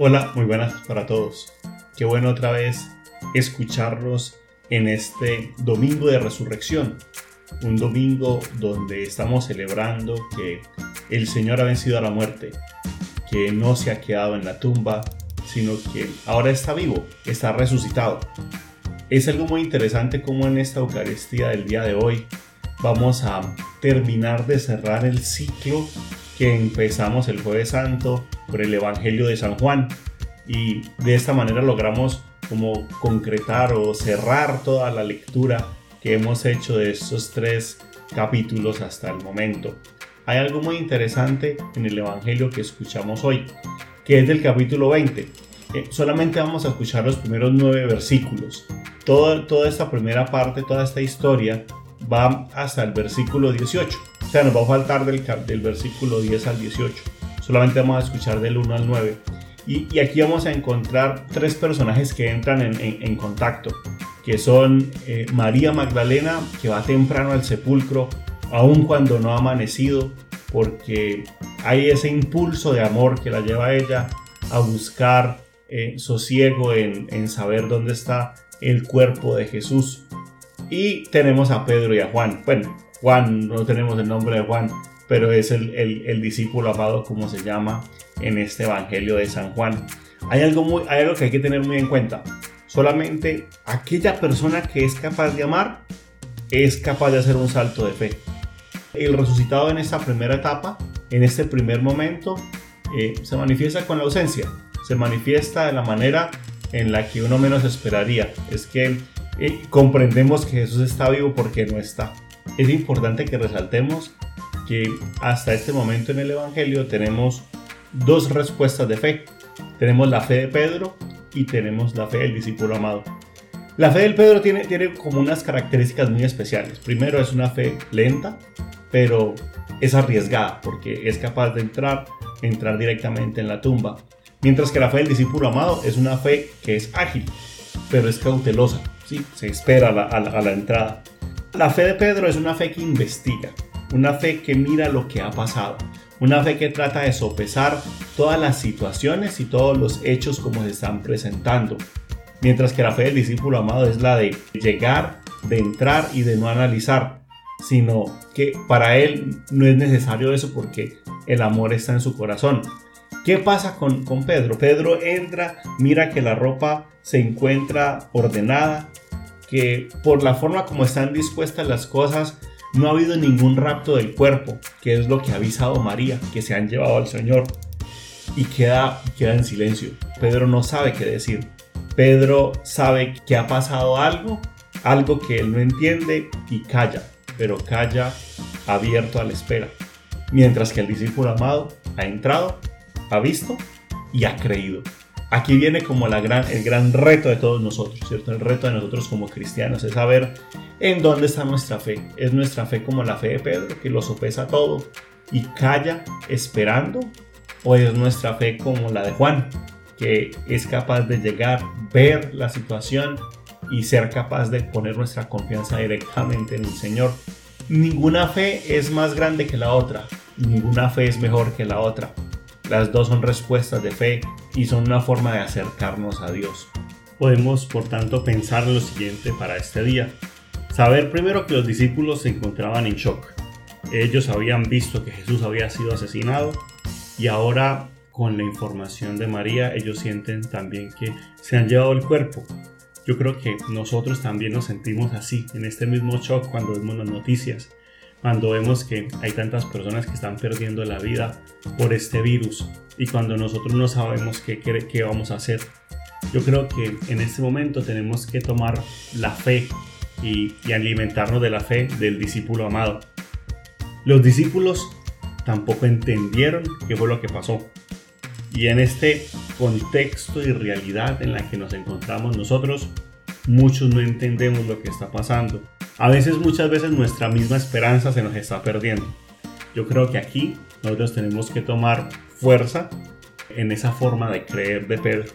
Hola, muy buenas para todos. Qué bueno otra vez escucharlos en este domingo de resurrección. Un domingo donde estamos celebrando que el Señor ha vencido a la muerte, que no se ha quedado en la tumba, sino que ahora está vivo, está resucitado. Es algo muy interesante como en esta Eucaristía del día de hoy vamos a terminar de cerrar el ciclo que empezamos el jueves santo por el Evangelio de San Juan y de esta manera logramos como concretar o cerrar toda la lectura que hemos hecho de estos tres capítulos hasta el momento. Hay algo muy interesante en el Evangelio que escuchamos hoy, que es del capítulo 20. Eh, solamente vamos a escuchar los primeros nueve versículos. Toda, toda esta primera parte, toda esta historia va hasta el versículo 18. O sea, nos va a faltar del, del versículo 10 al 18. Solamente vamos a escuchar del 1 al 9. Y, aquí vamos a encontrar tres personajes que entran en, contacto, que son eh, María Magdalena, que va temprano al sepulcro, aun cuando no ha amanecido, porque hay ese impulso de amor que la lleva a ella a buscar eh, sosiego en, en saber dónde está el cuerpo de Jesús. Y tenemos a Pedro y a Juan. Bueno, Juan, no tenemos el nombre de Juan, pero es el, discípulo amado como se llama en este Evangelio de San Juan. Hay algo, muy, algo que hay que tener muy en cuenta. Solamente aquella persona que es capaz de amar es capaz de hacer un salto de fe. El resucitado en esta primera etapa, en este primer momento, eh, se manifiesta con la ausencia. Se manifiesta de la manera en la que uno menos esperaría. Es que eh, comprendemos que Jesús está vivo porque no está. Es importante que resaltemos que hasta este momento en el Evangelio tenemos dos respuestas de fe. Tenemos la fe de Pedro y tenemos la fe del discípulo amado. La fe del Pedro tiene, tiene como unas características muy especiales. Primero es una fe lenta, pero es arriesgada porque es capaz de entrar, entrar directamente en la tumba. Mientras que la fe del discípulo amado es una fe que es ágil, pero es cautelosa. ¿sí? Se espera a la, entrada. La fe de Pedro es una fe que investiga, una fe que mira lo que ha pasado, una fe que trata de sopesar todas las situaciones y todos los hechos como se están presentando. Mientras que la fe del discípulo amado es la de llegar, de entrar y de no analizar, sino que para él no es necesario eso porque el amor está en su corazón. ¿Qué pasa con, con Pedro? Pedro entra, mira que la ropa se encuentra ordenada, que por la forma como están dispuestas las cosas, no ha habido ningún rapto del cuerpo, que es lo que ha avisado María, que se han llevado al Señor. Y queda, queda en silencio. Pedro no sabe qué decir. Pedro sabe que ha pasado algo, algo que él no entiende y calla, pero calla abierto a la espera. Mientras que el discípulo amado ha entrado, ha visto y ha creído. Aquí viene como la gran, el gran reto de todos nosotros, ¿cierto? El reto de nosotros como cristianos es saber en dónde está nuestra fe. ¿Es nuestra fe como la fe de Pedro, que lo sopesa todo y calla esperando? ¿O es nuestra fe como la de Juan, que es capaz de llegar, ver la situación y ser capaz de poner nuestra confianza directamente en el Señor? Ninguna fe es más grande que la otra, ninguna fe es mejor que la otra. Las dos son respuestas de fe y son una forma de acercarnos a Dios. Podemos, por tanto, pensar en lo siguiente para este día. Saber primero que los discípulos se encontraban en shock. Ellos habían visto que Jesús había sido asesinado y ahora con la información de María ellos sienten también que se han llevado el cuerpo. Yo creo que nosotros también nos sentimos así, en este mismo shock cuando vemos las noticias cuando vemos que hay tantas personas que están perdiendo la vida por este virus y cuando nosotros no sabemos qué, qué, vamos a hacer. Yo creo que en este momento tenemos que tomar la fe y, y alimentarnos de la fe del discípulo amado. Los discípulos tampoco entendieron qué fue lo que pasó. Y en este contexto y realidad en la que nos encontramos nosotros, muchos no entendemos lo que está pasando a veces, muchas veces nuestra misma esperanza se nos está perdiendo. Yo creo que aquí nosotros tenemos que tomar fuerza en esa forma de creer de Pedro.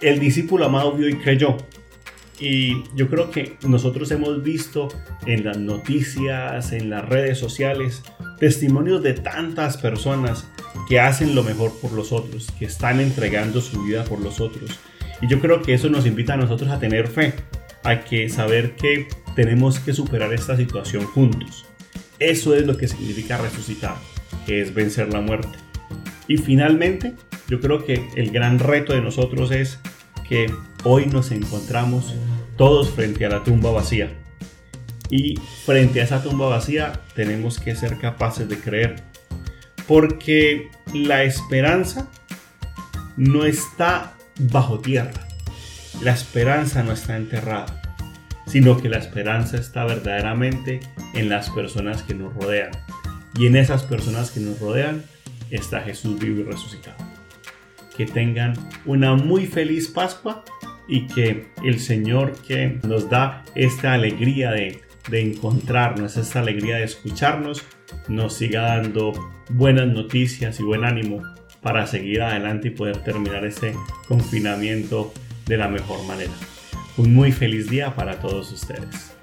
El discípulo amado vio y creyó. Y yo creo que nosotros hemos visto en las noticias, en las redes sociales, testimonios de tantas personas que hacen lo mejor por los otros, que están entregando su vida por los otros. Y yo creo que eso nos invita a nosotros a tener fe, a que saber que tenemos que superar esta situación juntos. Eso es lo que significa resucitar, que es vencer la muerte. Y finalmente, yo creo que el gran reto de nosotros es que hoy nos encontramos todos frente a la tumba vacía. Y frente a esa tumba vacía tenemos que ser capaces de creer. Porque la esperanza no está bajo tierra. La esperanza no está enterrada. Sino que la esperanza está verdaderamente en las personas que nos rodean. Y en esas personas que nos rodean está Jesús vivo y resucitado. Que tengan una muy feliz Pascua y que el Señor que nos da esta alegría de, de encontrarnos, esta alegría de escucharnos, nos siga dando buenas noticias y buen ánimo para seguir adelante y poder terminar este confinamiento de la mejor manera. Un muy feliz día para todos ustedes.